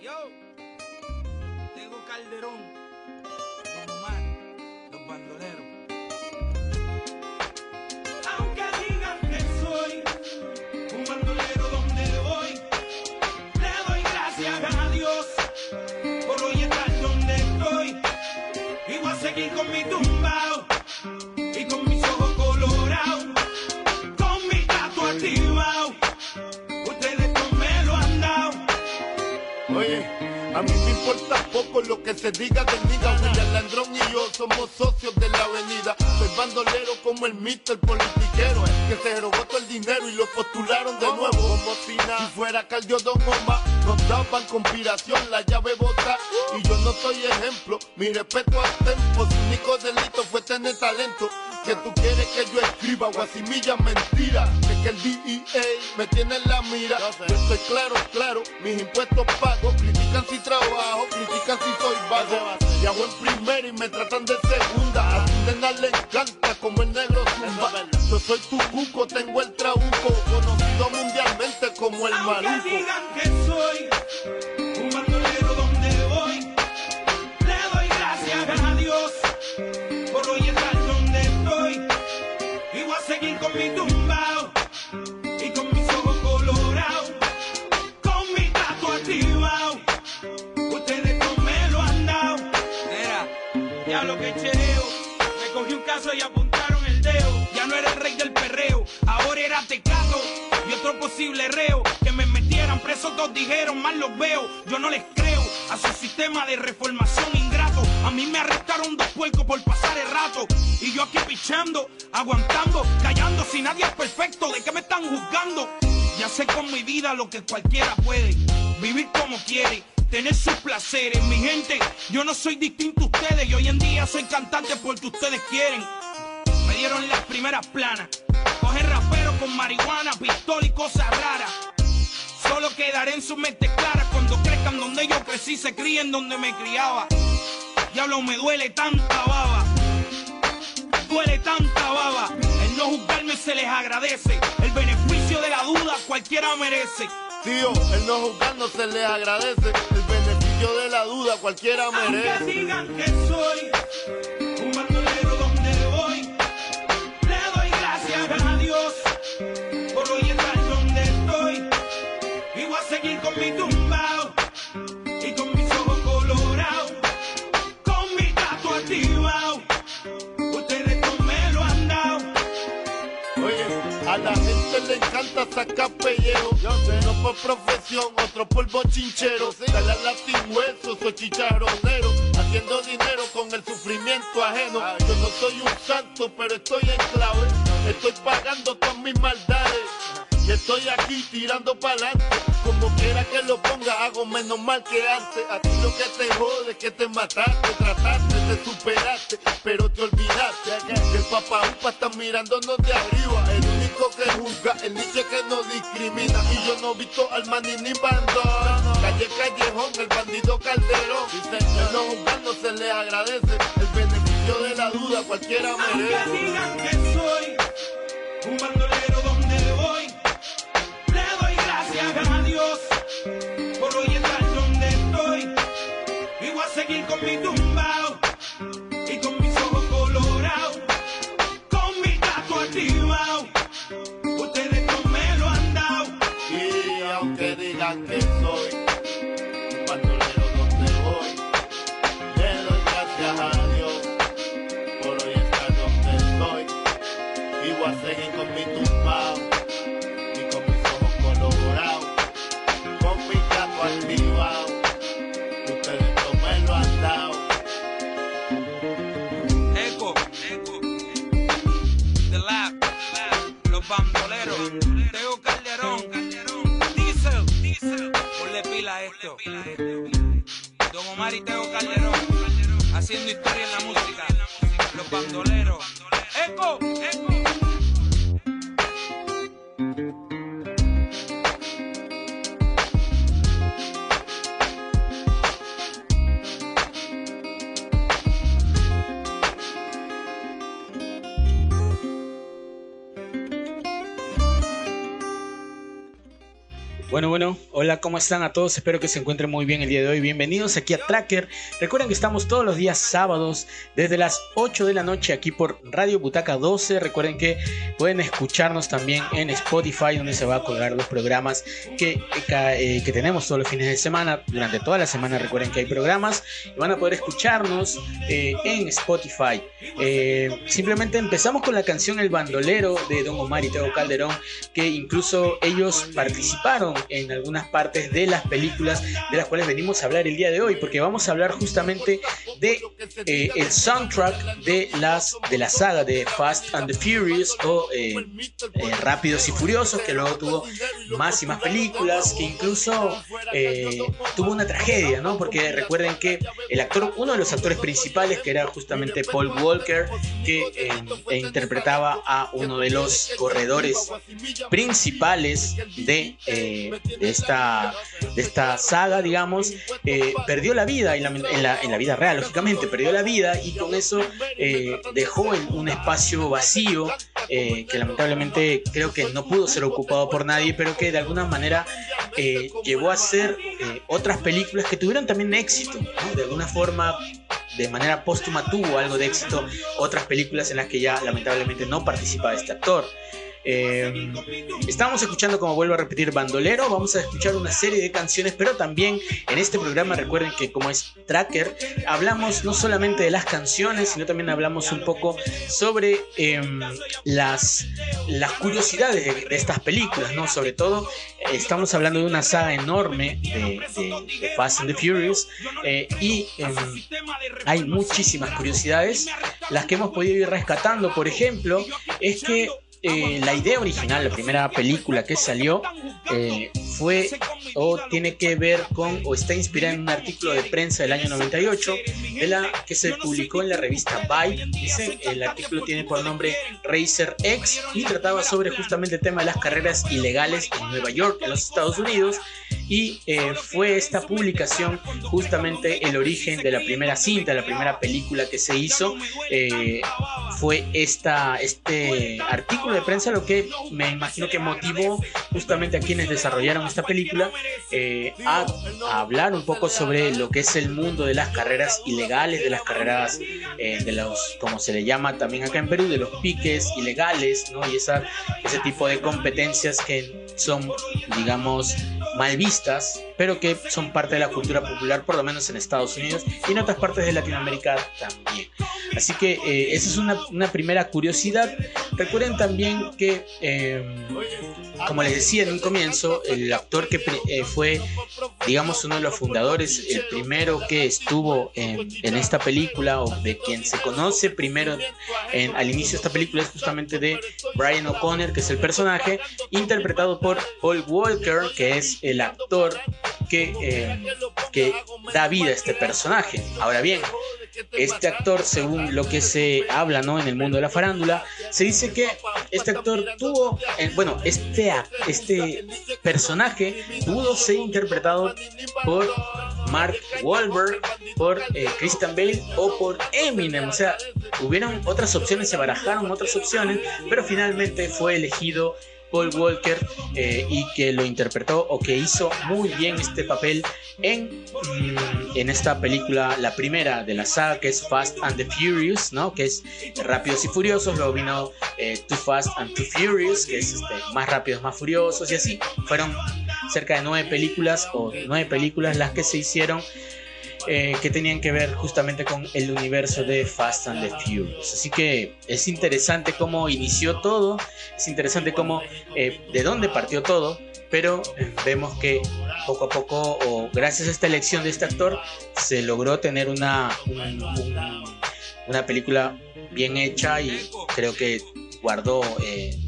Yo, Tego Calderón, Don Omar, los bandoleros. Aunque digan que soy un bandolero donde voy, le doy gracias a Dios por hoy estar donde estoy. Y voy a seguir con mi tumbao importa poco lo que se diga del niga. William Landrón y yo somos socios de la avenida. Soy bandolero como el mito, el politiquero. Que se robó todo el dinero y lo postularon de nuevo. Como si nada. Si fuera Caldio Don Omar, nos daban conspiración, la llave bota. Y yo no soy ejemplo. Mi respeto al tempo. Su único delito fue tener talento. Que tú quieres que yo escriba guasimilla mentira. Es que el DEA me tiene en la mira. Yo estoy claro, claro, mis impuestos pago. Critican si trabajo, critican si soy vago. Y hago en primera y me tratan de segunda. A tu nena le encanta como el negro zumba. Yo soy tu cuco, tengo el trabuco. Conocido mundialmente como el maluco. digan que soy posible reo. Que me metieran preso, todos dijeron, mal los veo. Yo no les creo a su sistema de reformación ingrato. A mí me arrestaron dos puercos por pasar el rato. Y yo aquí pichando, aguantando, callando. Si nadie es perfecto, ¿de qué me están juzgando? Ya sé con mi vida lo que cualquiera puede. Vivir como quiere tener sus placeres. Mi gente, yo no soy distinto a ustedes y hoy en día soy cantante porque ustedes quieren. Me dieron las primeras planas. Coger rapero con marihuana, pistola y cosas raras. Solo quedaré en su mente clara cuando crezcan donde yo crecí, se críen donde me criaba. Diablo, me duele tanta baba. Duele tanta baba. El no juzgarme se les agradece. El beneficio de la duda cualquiera merece. Tío, el no juzgar no se les agradece. El beneficio de la duda cualquiera Aunque merece. digan que soy mi tumbao y con mis ojos colorados, con mi gato activado. Ustedes no me lo han dado. Oye, a la gente le encanta sacar pellejo. Uno por profesión, otro por bochinchero. Dale al latín hueso, soy chicharronero. Haciendo dinero con el sufrimiento ajeno. Yo no soy un santo, pero estoy en clave. Estoy pagando todas mis maldades. Y estoy aquí tirando pa'lante. Como quiera que lo ponga, hago menos mal que antes. A ti lo que te jode que te mataste, trataste, te superaste, pero te olvidaste. Que el papá upa está mirándonos de arriba. El único que juzga, el nicho que no discrimina. Y yo no he visto al maní ni bandón. Calle Callejón, el bandido Calderón. El no juzgar no se le agradece. El beneficio de la duda cualquiera Aunque merece. digan que soy un bandolero ¿cómo están a todos? Espero que se encuentren muy bien el día de hoy. Bienvenidos aquí a Tracker. Recuerden que estamos todos los días sábados desde las 8 de la noche aquí por Radio Butaca 12. Recuerden que pueden escucharnos también en Spotify donde se va a colgar los programas que, eh, que tenemos todos los fines de semana. Durante toda la semana recuerden que hay programas y van a poder escucharnos eh, en Spotify. Eh, simplemente empezamos con la canción El Bandolero de Don Omar y Teo Calderón que incluso ellos participaron en algunas partes de las películas de las cuales venimos a hablar el día de hoy, porque vamos a hablar justamente de eh, el soundtrack de las de la saga de Fast and the Furious o eh, eh, Rápidos y Furiosos, que luego tuvo más y más películas, que incluso tuvo una tragedia, ¿no? Porque recuerden que el actor, uno de los actores principales, que era justamente Paul Walker, que interpretaba a uno de los corredores principales de, esta, de esta saga, digamos, eh, perdió la vida en la, en, la, vida real, lógicamente, perdió la vida y con eso eh, dejó un espacio vacío eh, que lamentablemente creo que no pudo ser ocupado por nadie, pero que de alguna manera llevó a ser otras películas que tuvieron también éxito, de alguna forma de manera póstuma tuvo algo de éxito otras películas en las que ya lamentablemente no participaba este actor. Eh, estamos escuchando, como vuelvo a repetir, Bandolero. Vamos a escuchar una serie de canciones, pero también en este programa recuerden que como es Tracker, hablamos no solamente de las canciones, sino también hablamos un poco sobre em, las, las curiosidades de, estas películas, ¿no? Sobre todo, estamos hablando de una saga enorme de, Fast and the Furious eh, y em, hay muchísimas curiosidades. Las que hemos podido ir rescatando, por ejemplo, es que eh, la idea original, la primera película que salió, eh, fue o tiene que ver con o está inspirada en un artículo de prensa del año 98 de la que se publicó en la revista Vibe. Dice, el artículo tiene por nombre Racer X y trataba sobre justamente el tema de las carreras ilegales en Nueva York, en los Estados Unidos y eh, fue esta publicación justamente el origen de la primera cinta, la primera película que se hizo, eh, fue esta, este artículo de prensa lo que me imagino que motivó justamente a quienes desarrollaron esta película eh, a, hablar un poco sobre lo que es el mundo de las carreras ilegales, de las carreras de los, como se le llama también acá en Perú, de los piques ilegales, ¿no? Y esa, ese tipo de competencias que son, digamos, mal vistas, pero que son parte de la cultura popular, por lo menos en Estados Unidos y en otras partes de Latinoamérica también. Así que eh, esa es una, primera curiosidad. Recuerden también que, em, como les decía en un comienzo, el actor que eh, fue, digamos, uno de los fundadores, el primero que estuvo en, esta película, o de quien se conoce primero en, al inicio de esta película, es justamente de Brian O'Connor, que es el personaje, interpretado por Paul Walker, que es el actor que, eh, que da vida a este personaje. Ahora bien, este actor, según lo que se habla ¿no? en el mundo de la farándula, se dice que este actor tuvo, eh, bueno, este, este personaje pudo ser interpretado por Mark Wahlberg, por eh, Christian Bale o por Eminem. O sea, hubieron otras opciones, se barajaron otras opciones, pero finalmente fue elegido Paul Walker eh, y que lo interpretó o que hizo muy bien este papel en, mm, en esta película, la primera de la saga que es Fast and the Furious, ¿no? que es Rápidos y Furiosos, luego vino eh, Too Fast and Too Furious, que es este, más rápidos, más furiosos y así. Fueron cerca de nueve películas o nueve películas las que se hicieron eh, que tenían que ver justamente con el universo de Fast and the Furious. Así que es interesante cómo inició todo, es interesante cómo, eh, de dónde partió todo, pero eh, vemos que poco a poco, o gracias a esta elección de este actor, se logró tener una, una película bien hecha y creo que guardó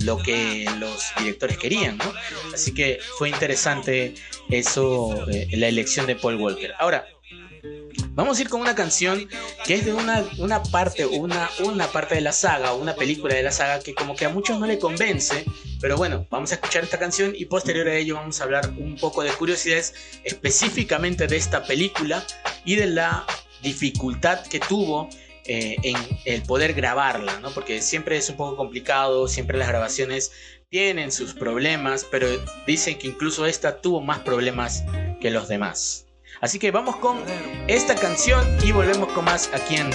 lo que los directores querían, ¿no? Así que fue interesante eso, la elección de Paul Walker. Ahora, Vamos a ir con una canción que es de una, parte, una parte de la saga, una película de la saga que como que a muchos no le convence, pero bueno, vamos a escuchar esta canción y posterior a ello vamos a hablar un poco de curiosidades específicamente de esta película y de la dificultad que tuvo eh, en el poder grabarla, ¿no? Porque siempre es un poco complicado, siempre las grabaciones tienen sus problemas, pero dicen que incluso esta tuvo más problemas que los demás. Así que vamos con esta canción y volvemos con más aquí en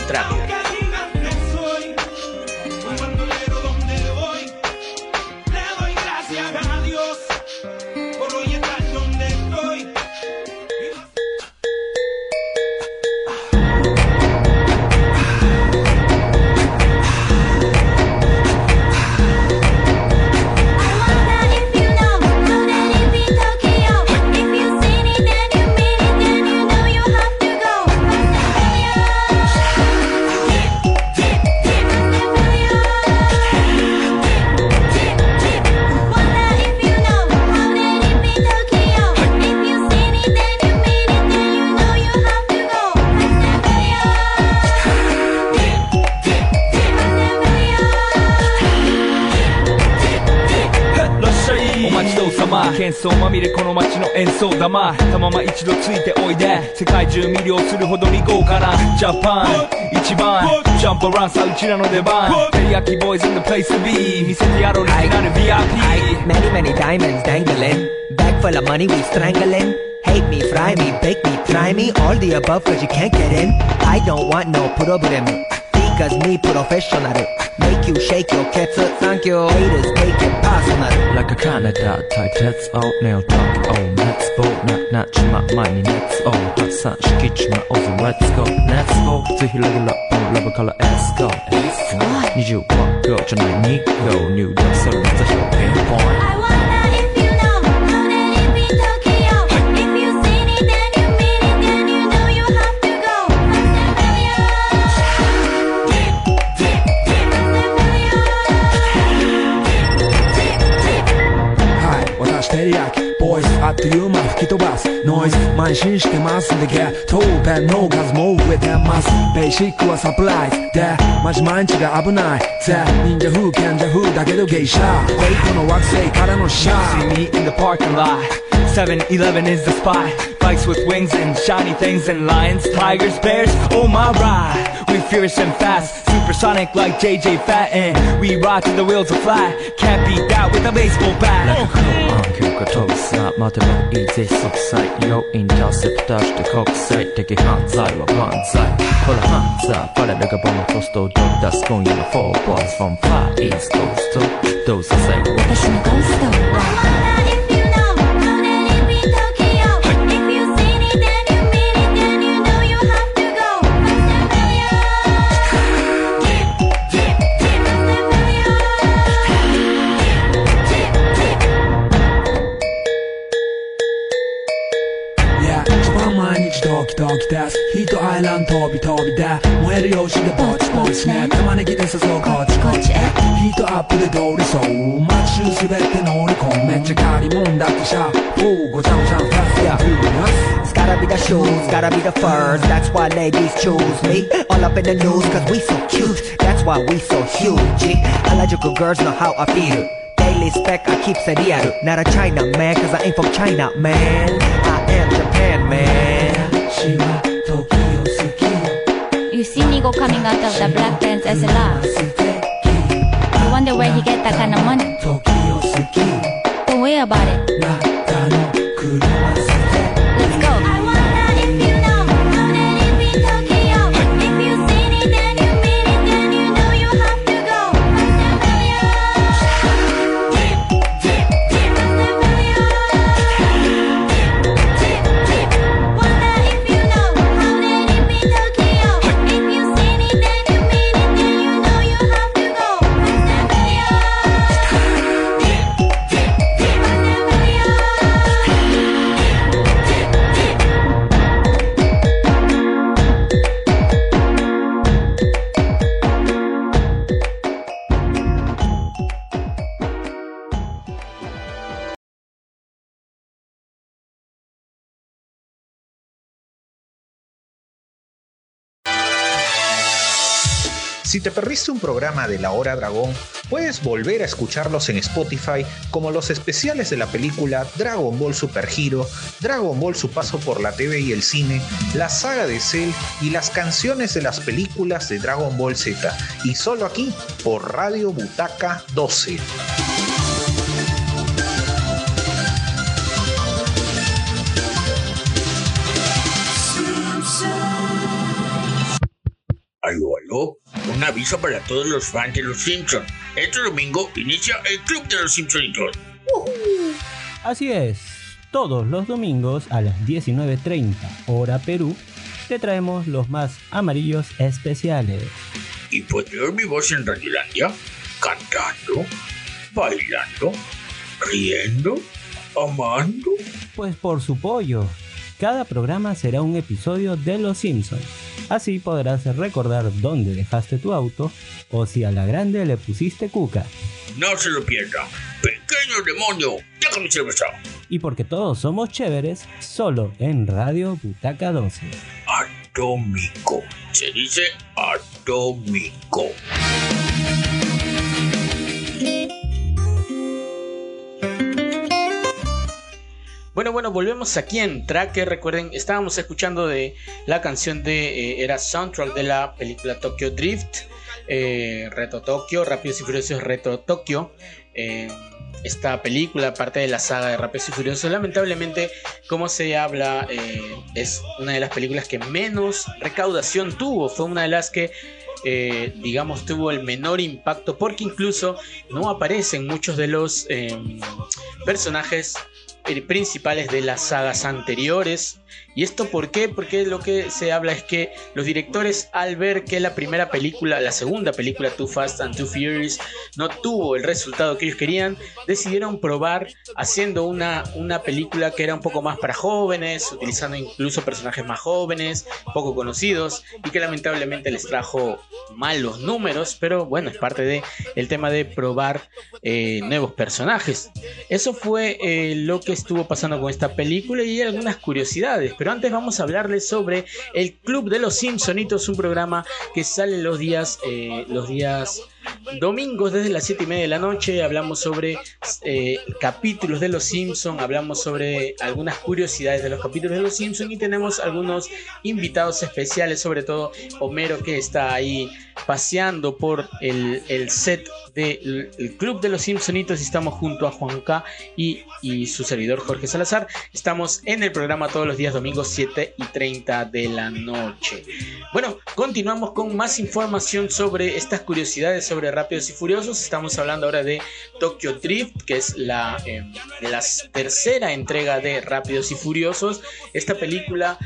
Tracker. 喧騒まみれこの街の演奏玉たまま一度ついておいで世界中魅了するほどに豪華なジャパン一番ジャンプランさうちらの出番テリヤキボーイズ in the place to be 見せてやろうオリジナル VIP Many many diamonds dangling Bag full of money we strangling Hate me, fry me, bake me, try me All the above cause you can't get in I don't want no problem Cause me professional. Make you shake your cats Thank you. Haters take it personal. Like a Canada type That's out nail Talk Oh, Let's go Not not my money Let's go oh, such kitsch, my 어서 Let's go Let's go. 드힐러글 라폰 러브 컬러 Let's go Let's go. 25거 전화 Go New York 서울 다시 pinpoint I wanna 飛ばすノイズ慢心してますんでゲットペンの数も増えてますベーシックはサプライズでマジ毎日が危ないぜ忍者風賢者風だけど芸者ウェイトの惑星からのシャー See me in the parking lot 7-Eleven is the spot Bikes with wings and shiny things and lions, tigers, bears, oh my ride We fierce and fast, supersonic like JJ Fatten We rock till the wheels are flat Can't beat that with a baseball bat 今日が飛ぶさ待てばいいぜ即歳要インターセプターして国際的犯罪は万歳これ犯罪バレるがボムトストを取り出す今夜の4 boys from Far East Coast どうさせ私のゴースト It's gotta be the shoes, gotta be the furs. That's why ladies choose me. All up in the news cause we so cute. That's why we so huge. Eligible girls know how I feel. Daily spec I keep it Not a China man cause I ain't from China man. I am Japan man. You see Nigo coming out of the black pants as a laugh You wonder where he get that kind of money. 燃え暴れ。Si te perdiste un programa de La Hora Dragón, puedes volver a escucharlos en Spotify como los especiales de la película Dragon Ball Super Hero, Dragon Ball Su Paso por la TV y el cine, la saga de Cell y las canciones de las películas de Dragon Ball Z. Y solo aquí, por Radio Butaca 12. Aló, aló un aviso para todos los fans de Los Simpsons. Este domingo inicia el Club de los Simpsonitos. Así es, todos los domingos a las 19.30 hora Perú, te traemos los más amarillos especiales. Y podré oír mi voz en Radiolandia, cantando, bailando, riendo, amando. Pues por su pollo, cada programa será un episodio de Los Simpsons. Así podrás recordar dónde dejaste tu auto o si a la grande le pusiste cuca. No se lo pierda. Pequeño demonio, déjame cerveza. Y porque todos somos chéveres, solo en Radio Butaca 12. Atómico. Se dice atómico. Bueno, bueno, volvemos aquí en Tracker. Recuerden, estábamos escuchando de la canción de. eh, era soundtrack de la película Tokyo Drift. eh, Reto Tokyo, Rápidos y Furiosos Reto Tokyo. eh, esta película, parte de la saga de Rápidos y Furiosos, lamentablemente, como se habla, eh, es una de las películas que menos recaudación tuvo. Fue una de las que digamos, tuvo el menor impacto porque incluso no aparecen muchos de los personajes principales de las sagas anteriores. ¿Y esto por qué? Porque lo que se habla es que los directores al ver que la primera película, la segunda película Too Fast and Too Furious no tuvo el resultado que ellos querían, decidieron probar haciendo una, una película que era un poco más para jóvenes, utilizando incluso personajes más jóvenes, poco conocidos y que lamentablemente les trajo malos números, pero bueno, es parte de el tema de probar eh, nuevos personajes. Eso fue eh, lo que estuvo pasando con esta película y algunas curiosidades. Pero antes vamos a hablarles sobre el Club de los Simpsonitos, un programa que sale los días, eh, los días domingos desde las 7 y media de la noche. Hablamos sobre eh, capítulos de los Simpsons, hablamos sobre algunas curiosidades de los capítulos de los Simpsons y tenemos algunos invitados especiales, sobre todo Homero que está ahí paseando por el, el set del el Club de los Simpsonitos y estamos junto a Juan K y, y su servidor Jorge Salazar. Estamos en el programa todos los días domingos 7 y 30 de la noche. Bueno, continuamos con más información sobre estas curiosidades Rápidos y Furiosos. Estamos hablando ahora de Tokyo Drift, que es la, eh, la tercera entrega de Rápidos y Furiosos. Esta película,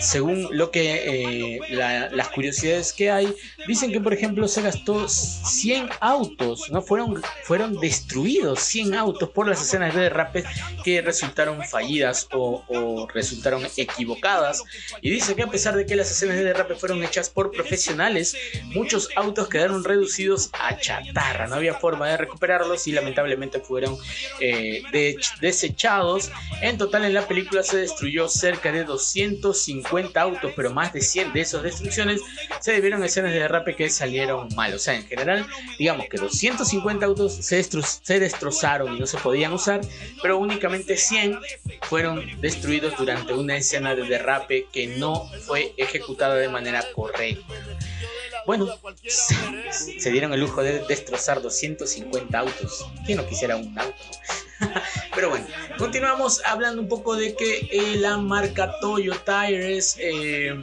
según lo que eh, la- las curiosidades que hay, dicen que por ejemplo se gastó 100 autos, no fueron fueron destruidos 100 autos por las escenas de derrape que resultaron fallidas o, resultaron equivocadas. Y dice que a pesar de que las escenas de derrape fueron hechas por profesionales, muchos autos quedaron reducidos a chatarra. No había forma de recuperarlos y lamentablemente fueron eh, de- desechados. En total en la película se destruyó cerca de 250 autos, pero más de 100 de esas destrucciones se debieron a escenas de derrape que salieron mal. O sea, en general, digamos que 250 autos se, se destrozaron y no se podían usar, pero únicamente 100 fueron destruidos durante una escena de derrape que no fue ejecutada de manera correcta. Bueno, se, se dieron el lujo de destrozar 250 autos. ¿Quién no quisiera un auto? Pero bueno, continuamos hablando un poco de que eh, la marca Toyo Tires eh,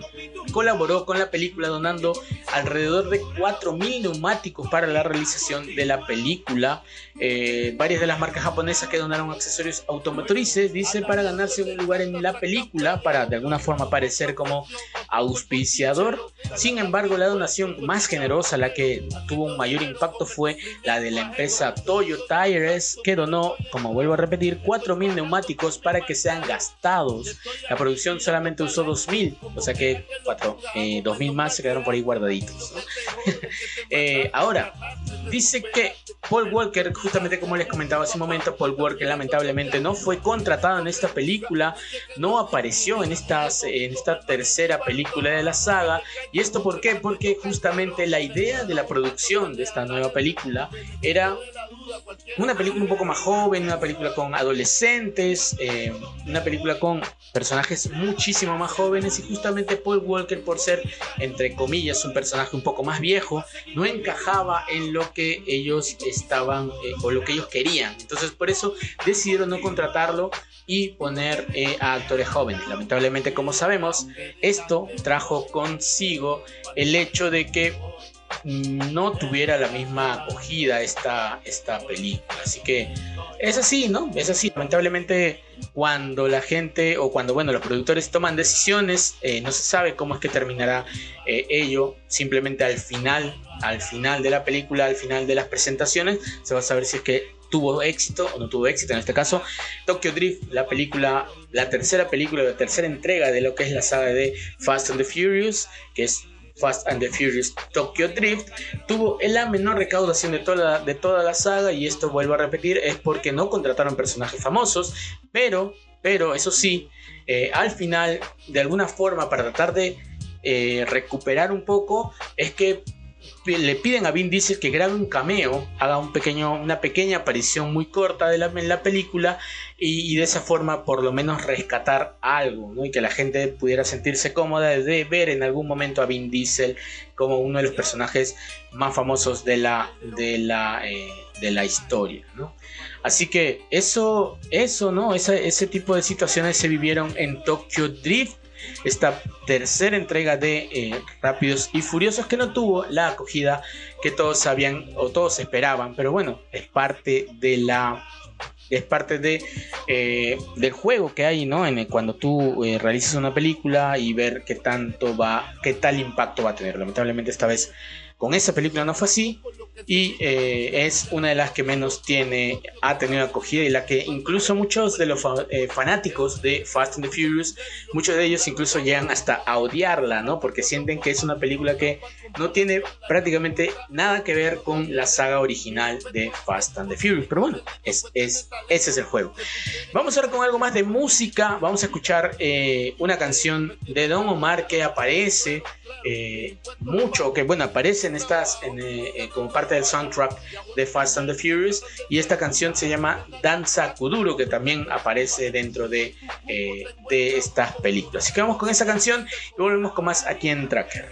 colaboró con la película donando alrededor de 4.000 neumáticos para la realización de la película. Eh, varias de las marcas japonesas que donaron accesorios automotrices, dice, para ganarse un lugar en la película, para de alguna forma parecer como auspiciador. Sin embargo, la donación más generosa, la que tuvo un mayor impacto, fue la de la empresa Toyo Tires, que donó, como vuelvo a repetir, 4.000 neumáticos para que sean gastados. La producción solamente usó 2.000, o sea que 4, eh, 2.000 más se quedaron por ahí guardaditos. Eh, ahora, dice que Paul Walker, justamente como les comentaba hace un momento, Paul Walker lamentablemente no fue contratado en esta película, no apareció en, estas, en esta tercera película de la saga. ¿Y esto por qué? Porque justamente la idea de la producción de esta nueva película era una película un poco más joven, una película con adolescentes, eh, una película con personajes muchísimo más jóvenes y justamente Paul Walker por ser, entre comillas, un personaje un poco más viejo, no encajaba en lo que ellos estaban eh, o lo que ellos querían. Entonces por eso decidieron no contratarlo y poner eh, a actores jóvenes. Lamentablemente, como sabemos, esto trajo consigo el hecho de que no tuviera la misma acogida esta, esta película. Así que es así, ¿no? Es así. Lamentablemente, cuando la gente o cuando, bueno, los productores toman decisiones, eh, no se sabe cómo es que terminará eh, ello. Simplemente al final, al final de la película, al final de las presentaciones, se va a saber si es que tuvo éxito o no tuvo éxito. En este caso, Tokyo Drift, la película, la tercera película, la tercera entrega de lo que es la saga de Fast and the Furious, que es Fast and the Furious Tokyo Drift tuvo la menor recaudación de toda, de toda la saga y esto vuelvo a repetir es porque no contrataron personajes famosos pero pero eso sí eh, al final de alguna forma para tratar de eh, recuperar un poco es que le piden a Vin Diesel que grabe un cameo, haga un pequeño, una pequeña aparición muy corta de la, en la película y, de esa forma por lo menos rescatar algo ¿no? y que la gente pudiera sentirse cómoda de ver en algún momento a Vin Diesel como uno de los personajes más famosos de la, de la, eh, de la historia. ¿no? Así que eso, eso, ¿no? Ese tipo de situaciones se vivieron en Tokyo Drift esta tercera entrega de eh, Rápidos y Furiosos que no tuvo la acogida que todos sabían o todos esperaban, pero bueno, es parte de la es parte de eh, del juego que hay, ¿no? En el- cuando tú eh, realizas una película y ver qué tanto va, qué tal impacto va a tener. Lamentablemente esta vez con esa película no fue así y eh, es una de las que menos tiene ha tenido acogida y la que incluso muchos de los eh, fanáticos de Fast and the Furious muchos de ellos incluso llegan hasta a odiarla no porque sienten que es una película que no tiene prácticamente nada que ver con la saga original de Fast and the Furious. Pero bueno es, es ese es el juego. Vamos ahora con algo más de música. Vamos a escuchar eh, una canción de Don Omar que aparece mucho, que bueno, aparece en estas en, como parte del soundtrack de Fast and the Furious y esta canción se llama Danza Kuduro que también aparece dentro de, eh, de estas películas. Así que vamos con esa canción y volvemos con más aquí en Tracker.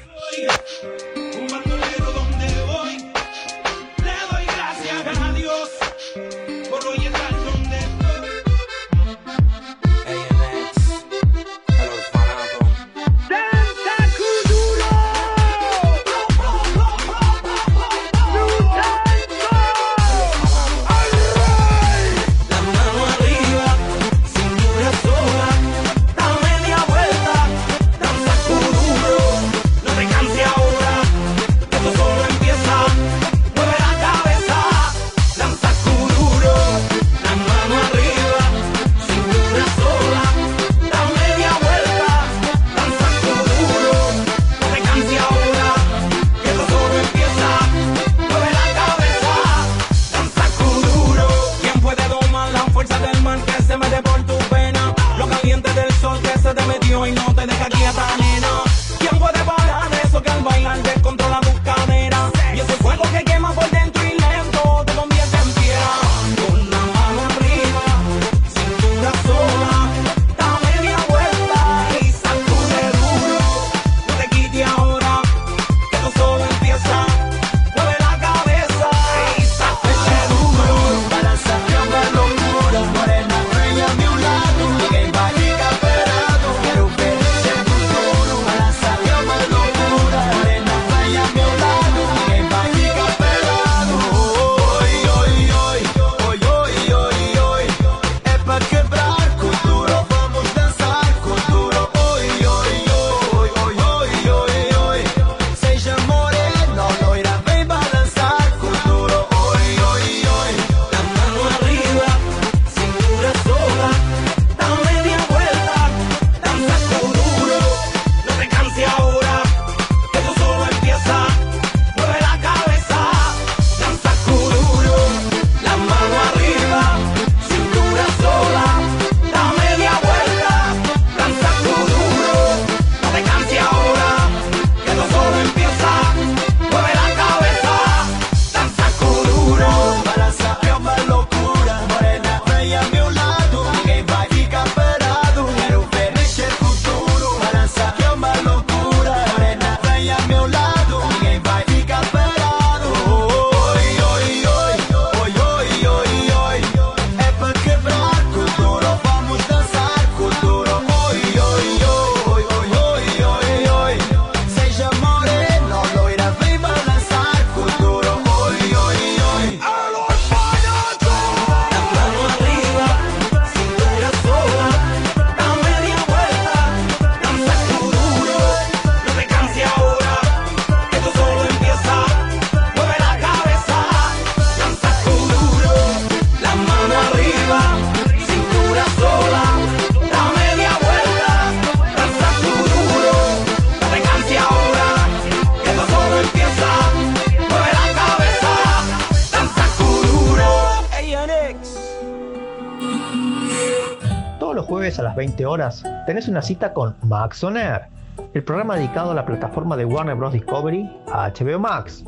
Jueves a las 20 horas tenés una cita con Max On el programa dedicado a la plataforma de Warner Bros. Discovery a HBO Max.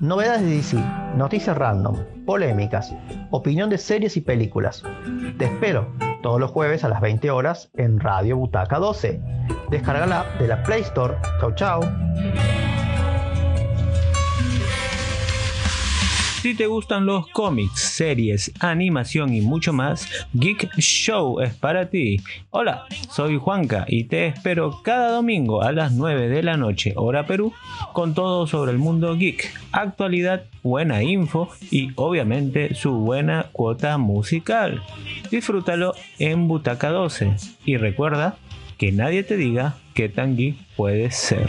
Novedades de DC, noticias random, polémicas, opinión de series y películas. Te espero todos los jueves a las 20 horas en Radio Butaca 12. Descarga la de la Play Store. Chau chau. Si te gustan los cómics, series, animación y mucho más, Geek Show es para ti. Hola, soy Juanca y te espero cada domingo a las 9 de la noche, hora Perú, con todo sobre el mundo geek, actualidad, buena info y obviamente su buena cuota musical. Disfrútalo en Butaca 12 y recuerda que nadie te diga qué tan geek puedes ser.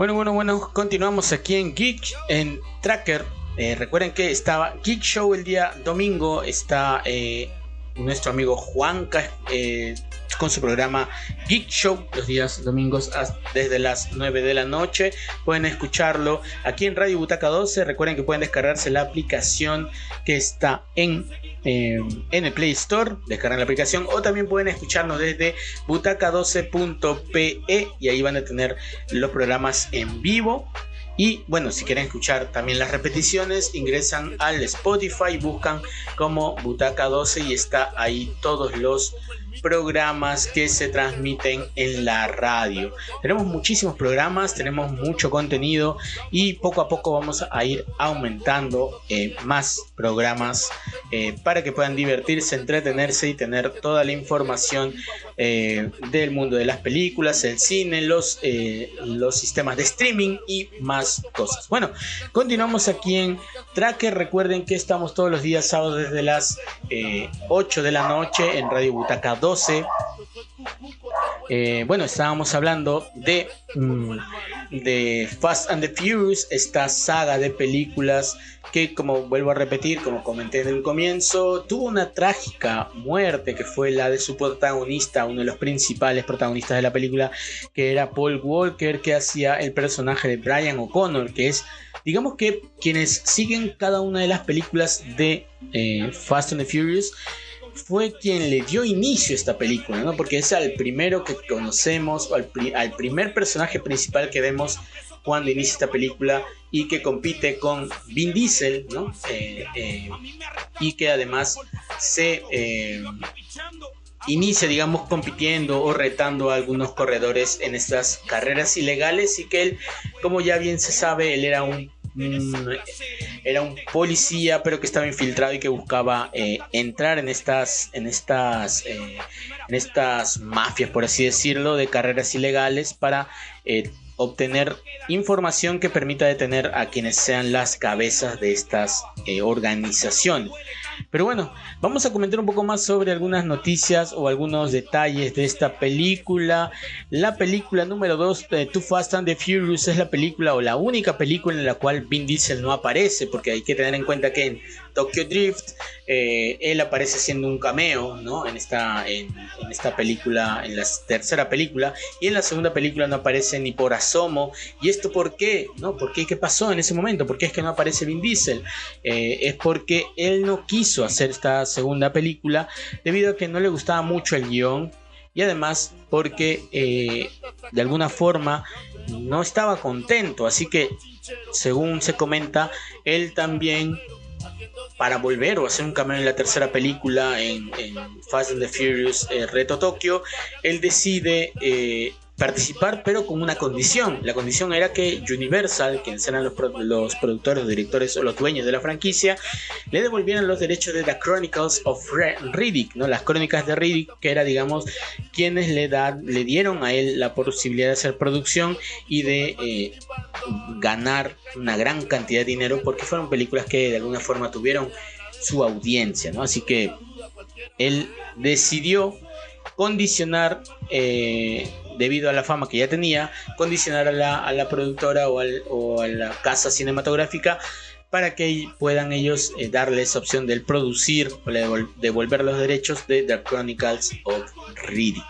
Bueno, bueno, bueno, continuamos aquí en Geek, en Tracker. Eh, recuerden que estaba Geek Show el día domingo, está eh, nuestro amigo Juanca eh, con su programa Geek Show los días domingos desde las 9 de la noche. Pueden escucharlo aquí en Radio Butaca 12. Recuerden que pueden descargarse la aplicación que está en, eh, en el Play Store. Descargan la aplicación o también pueden escucharnos desde butaca12.pe y ahí van a tener los programas en vivo. Y bueno, si quieren escuchar también las repeticiones, ingresan al Spotify, buscan como Butaca 12 y está ahí todos los programas que se transmiten en la radio. Tenemos muchísimos programas, tenemos mucho contenido y poco a poco vamos a ir aumentando eh, más programas eh, para que puedan divertirse, entretenerse y tener toda la información eh, del mundo de las películas, el cine, los, los sistemas de streaming y más cosas. Bueno, continuamos aquí en Tracker. Recuerden que estamos todos los días sábados desde las eh, 8 de la noche en Radio Butaca 12. Eh, bueno, estábamos hablando de, mm, de Fast and the Furious, esta saga de películas que, como vuelvo a repetir, como comenté en el comienzo, tuvo una trágica muerte que fue la de su protagonista, uno de los principales protagonistas de la película, que era Paul Walker, que hacía el personaje de Brian O'Connor, que es, digamos que quienes siguen cada una de las películas de eh, Fast and the Furious, fue quien le dio inicio a esta película, ¿no? Porque es al primero que conocemos, al, al primer personaje principal que vemos cuando inicia esta película y que compite con Vin Diesel, ¿no? Eh, eh, y que además se eh, inicia, digamos, compitiendo o retando a algunos corredores en estas carreras ilegales y que él, como ya bien se sabe, él era un- era un policía pero que estaba infiltrado y que buscaba eh, entrar en estas en estas eh, en estas mafias por así decirlo de carreras ilegales para eh, obtener información que permita detener a quienes sean las cabezas de estas eh, organizaciones pero bueno, vamos a comentar un poco más sobre algunas noticias o algunos detalles de esta película. La película número 2 de Too Fast and the Furious es la película o la única película en la cual Vin Diesel no aparece, porque hay que tener en cuenta que en Tokyo Drift eh, él aparece siendo un cameo, ¿no? En esta, en, en esta película, en la tercera película, y en la segunda película no aparece ni por asomo. ¿Y esto por qué? ¿No? ¿Por qué? ¿Qué pasó en ese momento? ¿Por qué es que no aparece Vin Diesel? Eh, es porque él no quiso hacer esta segunda película debido a que no le gustaba mucho el guion y además porque eh, de alguna forma no estaba contento. Así que, según se comenta, él también para volver o hacer un cameo en la tercera película en, Fast and the Furious eh, Reto Tokio, él decide eh, participar pero con una condición. La condición era que Universal, quienes eran los, pro- los productores, directores o los dueños de la franquicia, le devolvieran los derechos de The Chronicles of Riddick, ¿no? las crónicas de Riddick, que era digamos quienes le, le dieron a él la posibilidad de hacer producción y de eh, ganar una gran cantidad de dinero porque fueron películas que de alguna forma tuvieron su audiencia, ¿no? Así que él decidió condicionar, eh, debido a la fama que ya tenía, condicionar a la, a la productora o, al- o a la casa cinematográfica para que puedan ellos eh, darle esa opción del producir o devolver los derechos de The Chronicles of Riddick.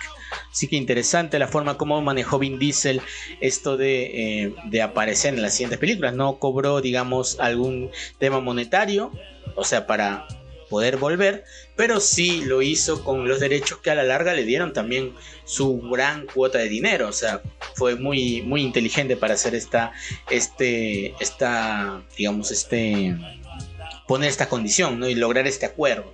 Así que interesante la forma como manejó Vin Diesel esto de, eh, de aparecer en las siguientes películas. No cobró, digamos, algún tema monetario, o sea, para poder volver, pero sí lo hizo con los derechos que a la larga le dieron también su gran cuota de dinero, o sea, fue muy, muy inteligente para hacer esta, este, esta, digamos, este, poner esta condición, ¿no? Y lograr este acuerdo.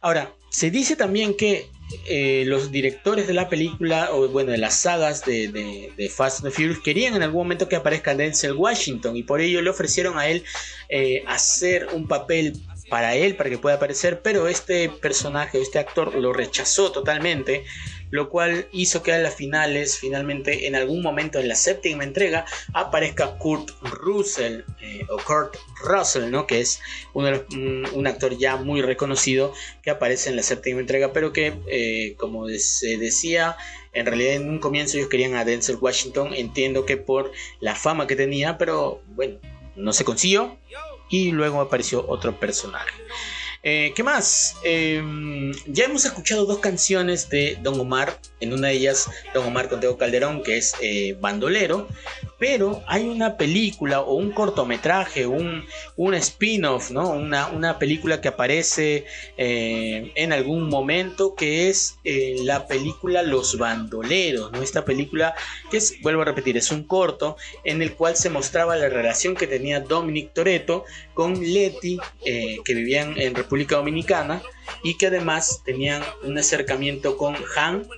Ahora, se dice también que eh, los directores de la película, o bueno, de las sagas de, Fast and Furious, querían en algún momento que aparezca Denzel Washington y por ello le ofrecieron a él eh, hacer un papel para él, para que pueda aparecer, pero este personaje, este actor lo rechazó totalmente, lo cual hizo que a las finales, finalmente en algún momento en la séptima entrega, aparezca Kurt Russell, eh, o Kurt Russell, ¿no? que es uno los- un, actor ya muy reconocido que aparece en la séptima entrega, pero que, eh, como se decía, en realidad en un comienzo ellos querían a Denzel Washington, entiendo que por la fama que tenía, pero bueno, no se consiguió y luego apareció otro personaje. Eh, ¿Qué más? Eh, ya hemos escuchado dos canciones de Don Omar. En una de ellas, Don Omar con Tego Calderón, que es eh, Bandolero. Pero hay una película o un cortometraje, un, un spin-off, ¿no? Una, una película que aparece eh, en algún momento, que es la película Los Bandoleros, ¿no? Esta película que es, vuelvo a repetir, es un corto en el cual se mostraba la relación que tenía Dominic Toretto con Letty, eh, que vivían en República Dominicana y que además tenían un acercamiento con Han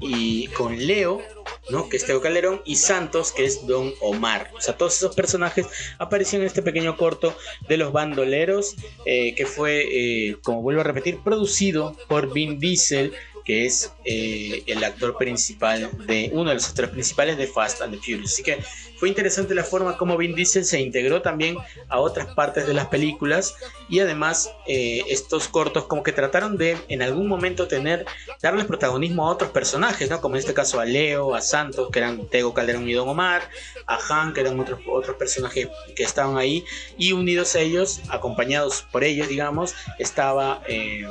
y con Leo, ¿no? que es Teo Calderón, y Santos, que es Don Omar. O sea, todos esos personajes aparecieron en este pequeño corto de los bandoleros, eh, que fue, eh, como vuelvo a repetir, producido por Vin Diesel, que es eh, el actor principal de uno de los actores principales de Fast and the Furious. Así que fue interesante la forma como Vin Diesel se integró también a otras partes de las películas y además eh, estos cortos como que trataron de en algún momento tener darles protagonismo a otros personajes, ¿no? Como en este caso a Leo, a Santos, que eran Tego Calderón y Don Omar, a Han, que eran otros, otros personajes que estaban ahí y unidos a ellos, acompañados por ellos, digamos, estaba eh,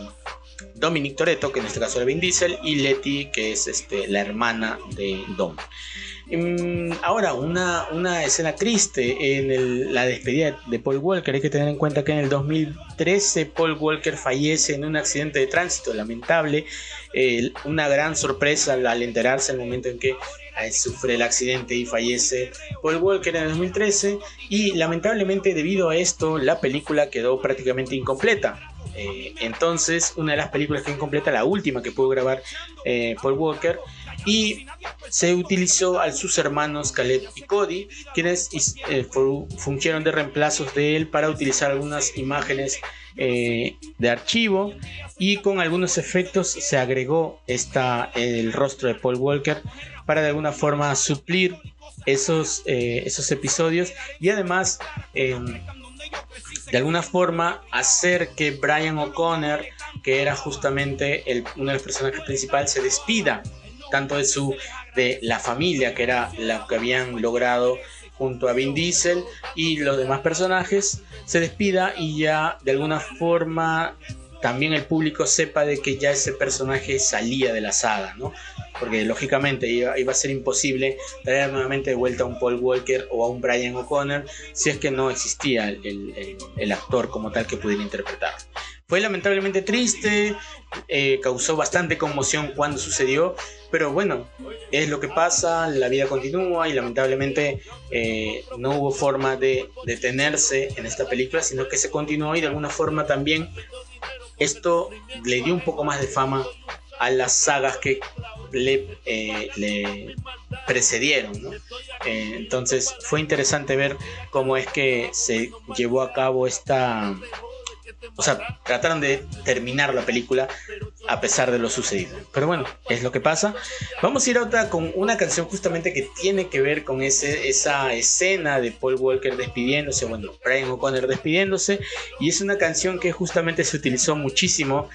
Dominic Toretto, que en este caso era Vin Diesel, y Letty, que es este, la hermana de Dom. Mm, Ahora, una, escena triste en la despedida de Paul Walker. Hay que tener en cuenta que en el 2013 Paul Walker fallece en un accidente de tránsito lamentable. Una gran sorpresa al, al enterarse el momento en que eh, sufre el accidente y fallece Paul Walker en el 2013. Y lamentablemente debido a esto la película quedó prácticamente incompleta. Eh, entonces, una de las películas que incompleta, la última que pudo grabar eh, Paul Walker, y se utilizó a sus hermanos Caleb y Cody, quienes eh, fu- fungieron de reemplazos de él para utilizar algunas imágenes eh, de archivo y con algunos efectos se agregó esta, el rostro de Paul Walker para de alguna forma suplir esos, esos episodios y además em, de alguna forma hacer que Brian O'Connor, que era justamente el- uno de los personajes principales, se despida tanto de su de la familia, que era la que habían logrado junto a Vin Diesel y los demás personajes, se despida y ya de alguna forma también el público sepa de que ya ese personaje salía de la saga, ¿no? Porque lógicamente iba, iba a ser imposible traer nuevamente de vuelta a un Paul Walker o a un Brian O'Connor si es que no existía el, el- el actor como tal que pudiera interpretar. Fue lamentablemente triste, eh, causó bastante conmoción cuando sucedió, pero bueno, es lo que pasa, la vida continúa y lamentablemente eh, no hubo forma de detenerse en esta película, sino que se continuó y de alguna forma también esto le dio un poco más de fama a las sagas que le, eh, le precedieron. Eh, entonces fue interesante ver cómo es que se llevó a cabo esta... O sea, trataron de terminar la película a pesar de lo sucedido. Pero bueno, es lo que pasa. Vamos a ir a otra con una canción justamente que tiene que ver con ese, esa escena de Paul Walker despidiéndose, bueno, Brian O'Connor despidiéndose. Y es una canción que justamente se utilizó muchísimo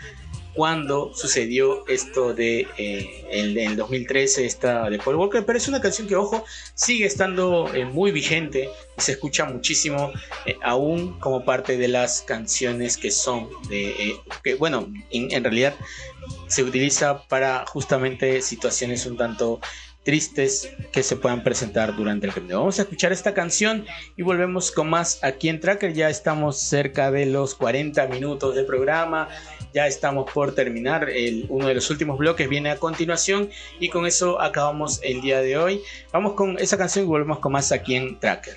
cuando sucedió esto de eh, el, el 2013 esta de Paul Walker pero es una canción que ojo sigue estando eh, muy vigente y se escucha muchísimo eh, aún como parte de las canciones que son de eh, que bueno en, en realidad se utiliza para justamente situaciones un tanto tristes que se puedan presentar durante el camino. Vamos a escuchar esta canción y volvemos con más aquí en Tracker. Ya estamos cerca de los 40 minutos de programa. Ya estamos por terminar. Uno de los últimos bloques viene a continuación y con eso acabamos el día de hoy. Vamos con esa canción y volvemos con más aquí en Tracker.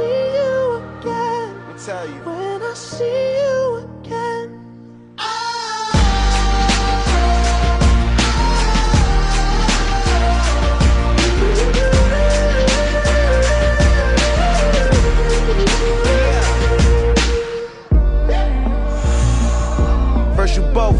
see you again. Let me tell you. When I see you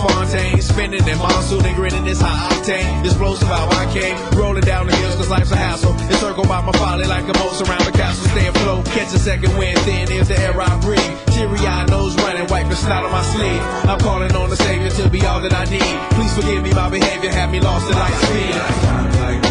Fontaine, spinning in monsoon and grinning is high octane. Explosive how I came, rolling down the hills cause life's a hassle. Encircled by my folly like a moat around the castle, stay afloat. Catch a second wind, thin is the air I breathe. Teary eyed nose running, the snot on my sleeve. I'm calling on the Savior to be all that I need. Please forgive me, my behavior had me lost at light speed.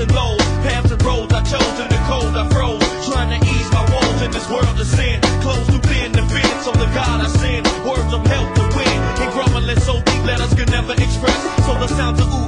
And lows, paths and roads I chose in the cold I froze. Trying to ease my woes in this world of sin. Close to thin the fence so the God I send. Words of help to win. And grumbling so deep letters could never express. So the sounds of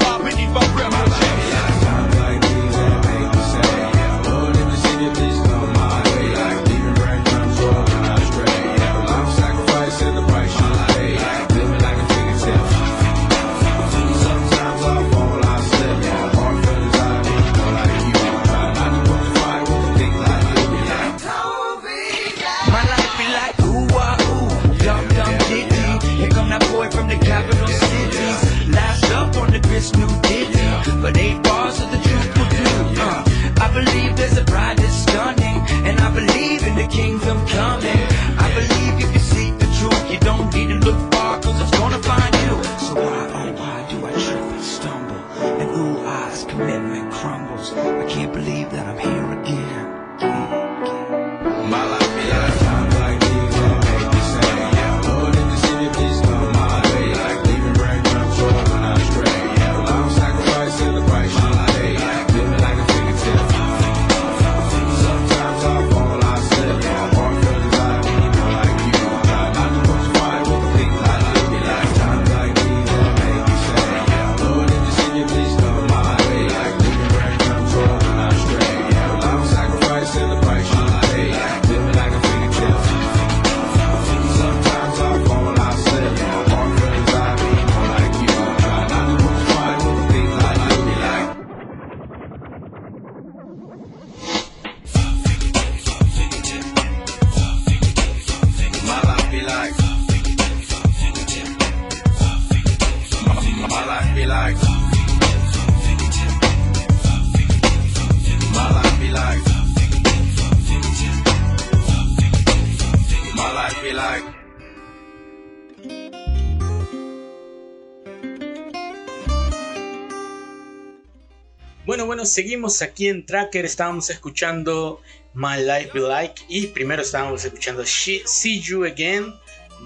Seguimos aquí en Tracker. Estábamos escuchando My Life Be Like. Y primero estábamos escuchando She- See You Again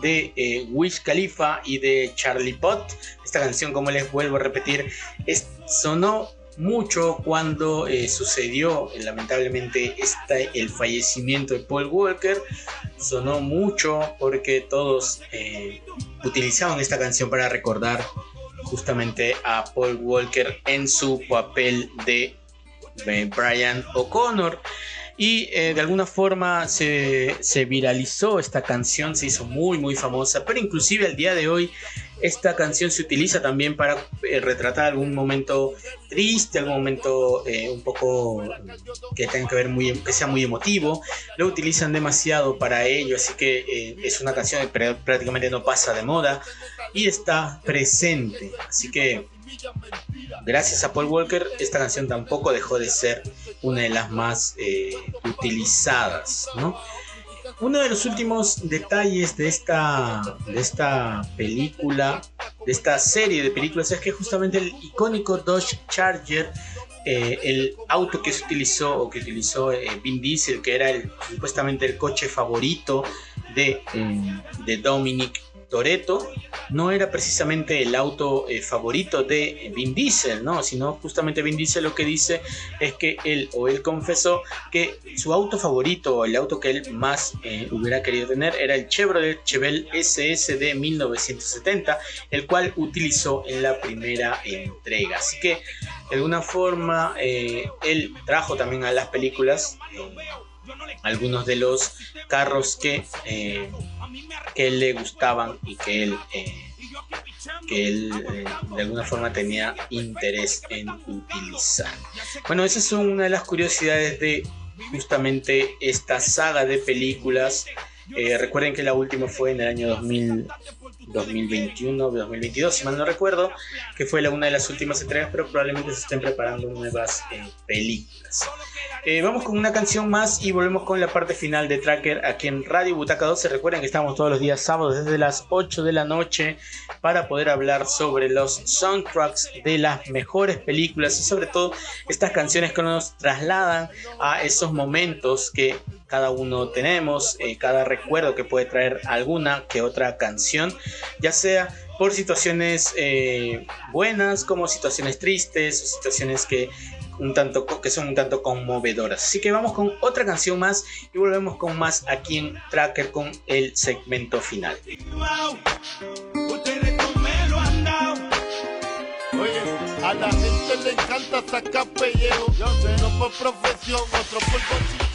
de eh, Wiz Khalifa y de Charlie Pot. Esta canción, como les vuelvo a repetir, sonó mucho cuando eh, sucedió eh, lamentablemente esta, el fallecimiento de Paul Walker. Sonó mucho porque todos utilizaban esta canción para recordar justamente a Paul Walker en su papel de eh, Brian O'Connor. Y eh, de alguna forma se, se viralizó esta canción, se hizo muy muy famosa, pero inclusive al día de hoy esta canción se utiliza también para eh, retratar algún momento triste, algún momento eh, un poco que tenga que ver muy, que sea muy emotivo. Lo utilizan demasiado para ello, así que eh, es una canción que pr- prácticamente no pasa de moda y está presente. Así que gracias a Paul Walker esta canción tampoco dejó de ser una de las más utilizadas, ¿no? Uno de los últimos detalles de esta, de esta película, de esta serie de películas, es que justamente el icónico Dodge Charger, eh, el auto que se utilizó o que utilizó eh, Vin Diesel, que era el, supuestamente el coche favorito de, eh, de Dominic Toretto, no era precisamente el auto eh, favorito de Vin Diesel, ¿no? Sino justamente Vin Diesel lo que dice es que él o él confesó que su auto favorito o el auto que él más eh, hubiera querido tener era el Chevrolet Chevelle SS de 1970, el cual utilizó en la primera entrega. Así que de alguna forma eh, él trajo también a las películas algunos de los carros que, eh, que él le gustaban y que él, eh, que él eh, de alguna forma tenía interés en utilizar. Bueno, esas son una de las curiosidades de justamente esta saga de películas. Eh, recuerden que la última fue en el año 2000, 2021, 2022, si mal no recuerdo, que fue la, una de las últimas entregas, pero probablemente se estén preparando nuevas eh, películas. Eh, vamos con una canción más y volvemos con la parte final de Tracker aquí en Radio Butaca 12. Recuerden que estamos todos los días sábados desde las 8 de la noche para poder hablar sobre los soundtracks de las mejores películas y sobre todo estas canciones que nos trasladan a esos momentos que cada uno tenemos, eh, cada recuerdo que puede traer alguna que otra canción, ya sea por situaciones eh, buenas como situaciones tristes o situaciones que un tanto que son un tanto conmovedoras. Así que vamos con otra canción más y volvemos con más aquí en Tracker con el segmento final. A la gente le encanta sacar pellejo. No por profesión, otro por bolsillo.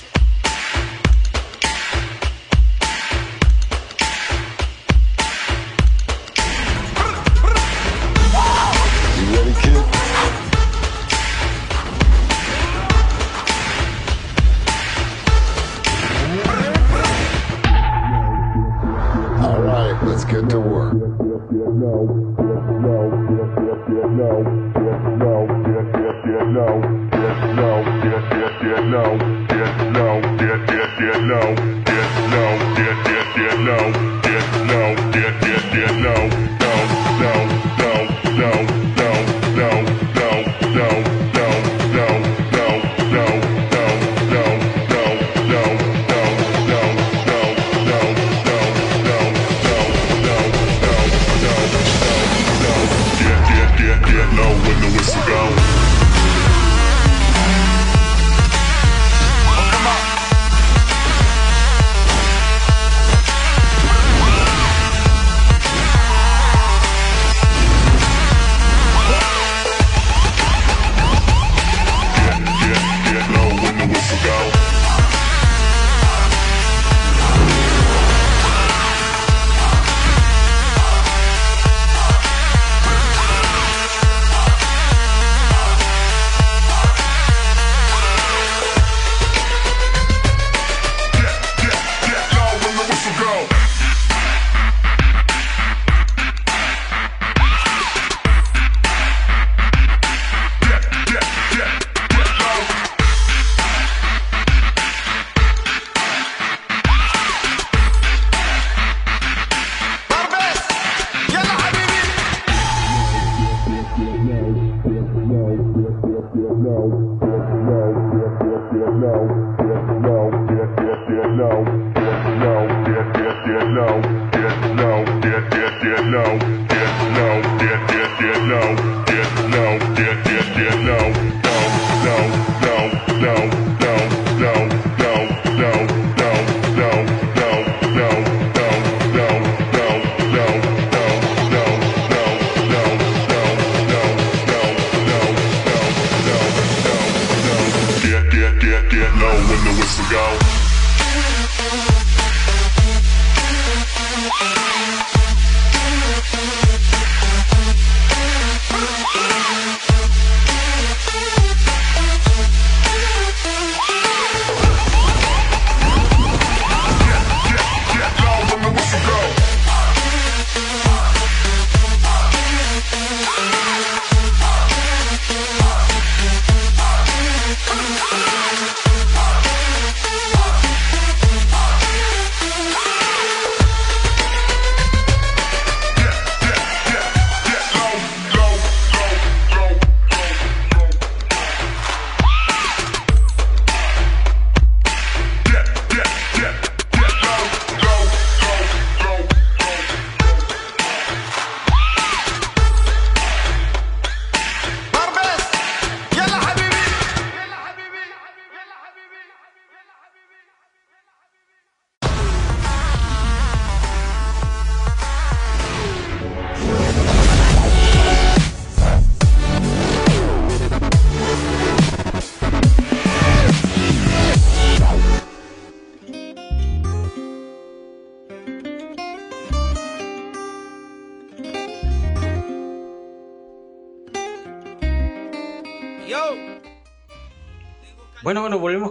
Get to work. Get know when the whistle go.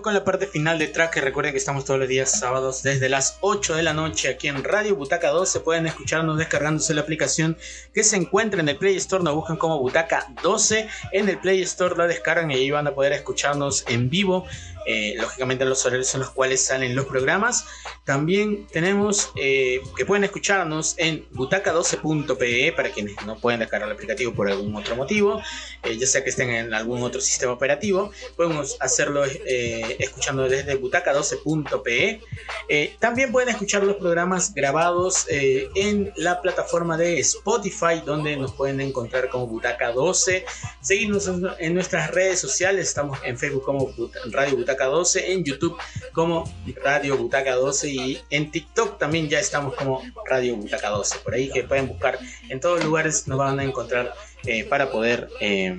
Con la parte final de Tracker. Recuerden que estamos todos los días sábados desde las 8 de la noche aquí en Radio Butaca 12. Pueden escucharnos descargándose la aplicación que se encuentra en el Play Store. Nos buscan como Butaca 12. En el Play Store la descargan y ahí van a poder escucharnos en vivo. Eh, lógicamente los horarios en los cuales salen los programas. También tenemos eh, que pueden escucharnos en butaca12.pe para quienes no pueden descargar el aplicativo por algún otro motivo, eh, ya sea que estén en algún otro sistema operativo, podemos hacerlo eh, escuchando desde butaca12.pe. Eh, también pueden escuchar los programas grabados en la plataforma de Spotify, donde nos pueden encontrar como Butaca 12. Seguirnos en, nuestras redes sociales, estamos en Facebook como Radio Butaca 12, en YouTube como Radio Butaca 12 y en TikTok también ya estamos como Radio Butaca 12. Por ahí que pueden buscar en todos lugares nos van a encontrar eh, para poder eh,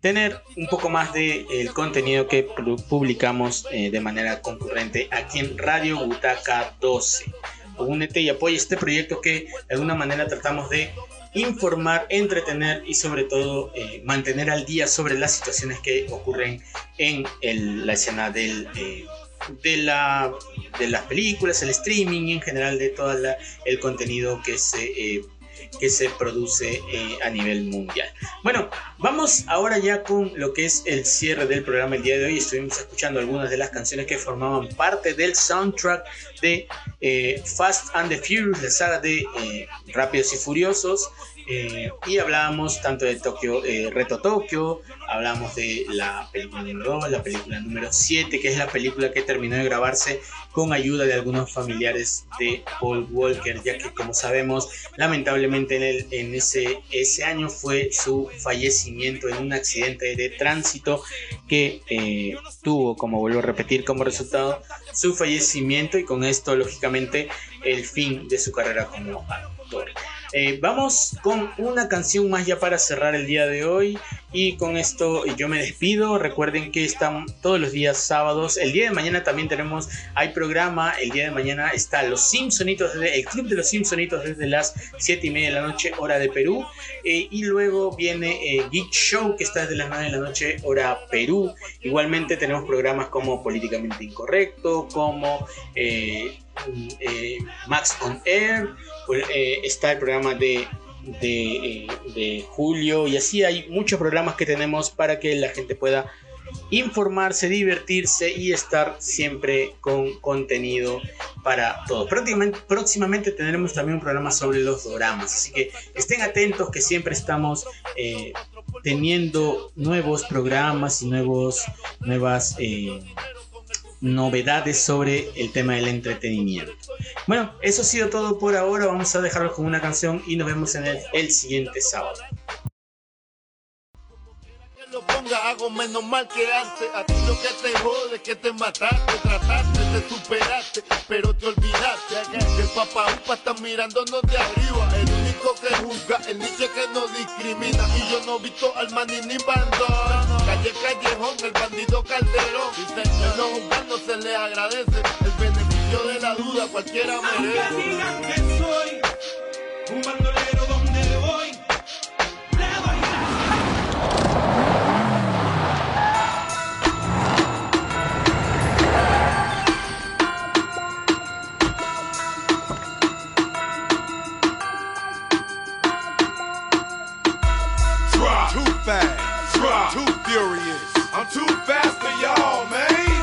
tener un poco más de el contenido que pu- publicamos eh, de manera concurrente aquí en Radio Butaca 12. Únete y apoya este proyecto que de alguna manera tratamos de informar, entretener y sobre todo eh, mantener al día sobre las situaciones que ocurren en la escena eh, de las películas, el streaming y en general de todo el contenido que se, eh, que se produce eh, a nivel mundial. Bueno, vamos ahora ya con lo que es el cierre del programa el día de hoy. Estuvimos escuchando algunas de las canciones que formaban parte del soundtrack de eh, Fast and the Furious, la saga de eh, Rápidos y Furiosos. Eh, y hablábamos tanto de Tokio, eh, Reto Tokio, hablamos de la película número 2, la película número 7, que es la película que terminó de grabarse con ayuda de algunos familiares de Paul Walker, ya que como sabemos, lamentablemente en, el, en ese, ese año fue su fallecimiento en un accidente de tránsito que eh, tuvo, como vuelvo a repetir, como resultado su fallecimiento y con esto, lógicamente, el fin de su carrera como actor. Eh, vamos con una canción más ya para cerrar el día de hoy y con esto yo me despido. Recuerden que están todos los días sábados. El día de mañana también tenemos, hay programa. El día de mañana está Los Simpsonitos, el Club de los Simpsonitos desde las 7 y media de la noche, hora de Perú. Eh, y luego viene eh, Geek Show, que está desde las 9 de la noche, hora Perú. Igualmente tenemos programas como Políticamente Incorrecto, como eh, eh, Max on Air, pues, eh, está el programa de, eh, de Julio y así hay muchos programas que tenemos para que la gente pueda informarse, divertirse y estar siempre con contenido para todos. Próximamente, próximamente tendremos también un programa sobre los doramas, así que estén atentos que siempre estamos teniendo nuevos programas y nuevos, nuevas novedades sobre el tema del entretenimiento. Bueno, eso ha sido todo por ahora. Vamos a dejarlo con una canción y nos vemos en el, el siguiente sábado. Hago menos mal que antes. A ti lo que te jode que te mataste, trataste, te superaste, pero te olvidaste que el papá upa está mirándonos de arriba. El único que juzga, el niche que no discrimina. Y yo no he visto al maní ni bandón. Calle Callejón, el bandido Calderón. Él no juzgando se le agradece. El beneficio de la duda cualquiera Aunque merece. digan que soy un bandolero donde voy, le doy gracias. Furious. I'm too fast for y'all, man.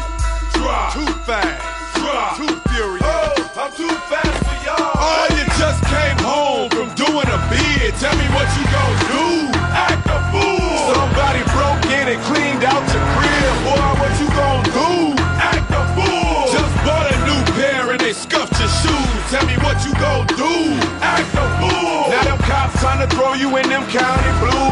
Drop. Too fast. Drop. Too furious. Oh, I'm too fast for y'all. Oh, you just came home from doing a bid. Tell me what you gon' do. Act a fool. Somebody broke in and cleaned out your crib. Boy, what you gon' do? Act a fool. Just bought a new pair and they scuffed your shoes. Tell me what you gon' do. Act a fool. Now them cops trying to throw you in them county blues.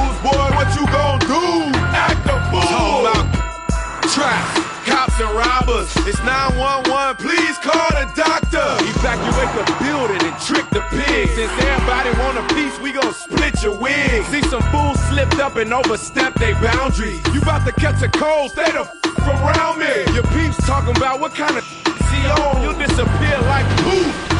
911, please call the doctor. Evacuate the building and trick the pigs. Since everybody want a piece, we gon' split your wig. See some fools slipped up and overstepped their boundaries. You about to catch a cold, stay the f around me. Your peeps talking about what kind of he on. You'll disappear like poof.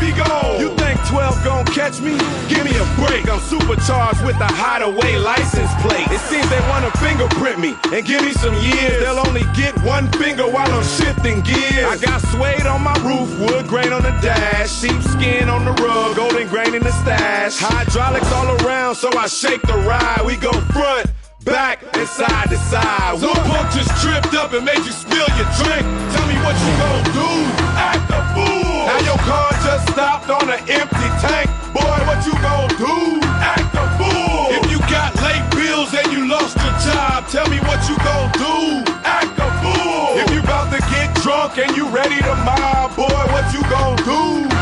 Be gone. You think 12 gon' catch me? Give me a break. I'm supercharged with a hideaway license plate. It seems they wanna fingerprint me and give me some years. They'll only get one finger while I'm shifting gears. I got suede on my roof, wood grain on the dash, sheepskin on the rug, golden grain in the stash. Hydraulics all around, so I shake the ride. We go front. Back and side to side. Some punk just tripped up and made you spill your drink. Tell me what you gon' do. Stopped on an empty tank. Boy, what you gon' do? Act a fool. If you got late bills and you lost your job, tell me what you gon' do. Act a fool. If you about to get drunk and you ready to mob, boy, what you gon' do?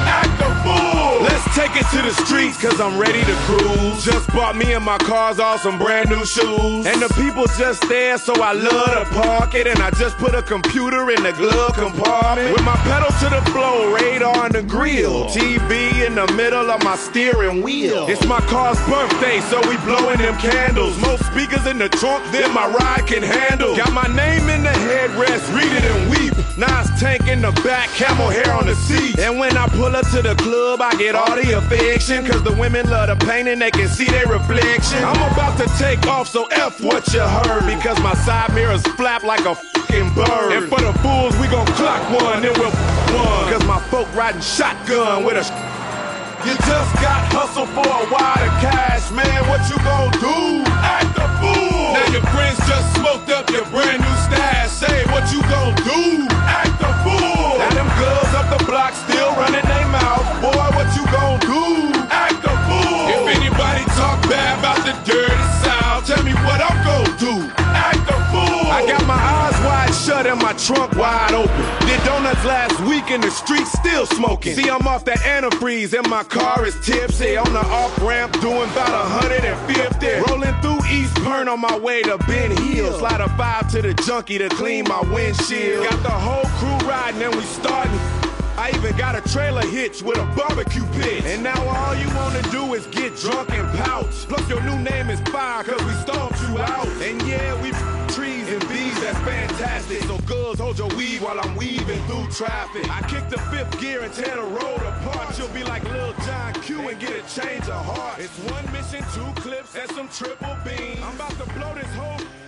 Take it to the streets, cause I'm ready to cruise. Just bought me and my cars all some brand new shoes. And the people just there, so I love to park it. And I just put a computer in the glove compartment. With my pedal to the floor, radar on the grill. TV in the middle of my steering wheel. It's my car's birthday, so we blowing them candles. Most speakers in the trunk then my ride can handle. Got my name in the headrest, read it and weep. Nice tank in the back, camel hair on the seat. And when I pull up to the club, I get all the affection. Cause the women love the paint and they can see their reflection. I'm about to take off, so F what you heard. Because my side mirrors flap like a fucking bird. And for the fools, we gon' clock one, then we'll one. Cause my folk riding shotgun with a you just got hustle for a wad of cash, man. What you gon' do? Act a fool. Now your friends just smoked up your brand new stash. Say what you gon' do? Act a fool. Now them girls up the block still running their mouth. Boy, what you gon' do? Act a fool. If anybody talk bad about the dirty south, tell me what I'm gon' do. Act a fool. I got my eyes and my trunk wide open. Did donuts last week in the street, still smoking. See, I'm off that antifreeze and my car is tipsy. On the off ramp, doing about 150. Rolling through East Pern on my way to Ben Hill. Slide a five to the junkie to clean my windshield. Got the whole crew riding and we starting. I even got a trailer hitch with a barbecue pit. And now all you wanna do is get drunk and pouch. Plus your new name is Fire, cause we stomped you out. And yeah, we trees that's fantastic. So girls, hold your weed while I'm weaving through traffic. I kick the fifth gear and tear the road apart. You'll be like Lil John Q and get a change of heart. It's one mission, two clips, and some triple beams. I'm about to blow this whole.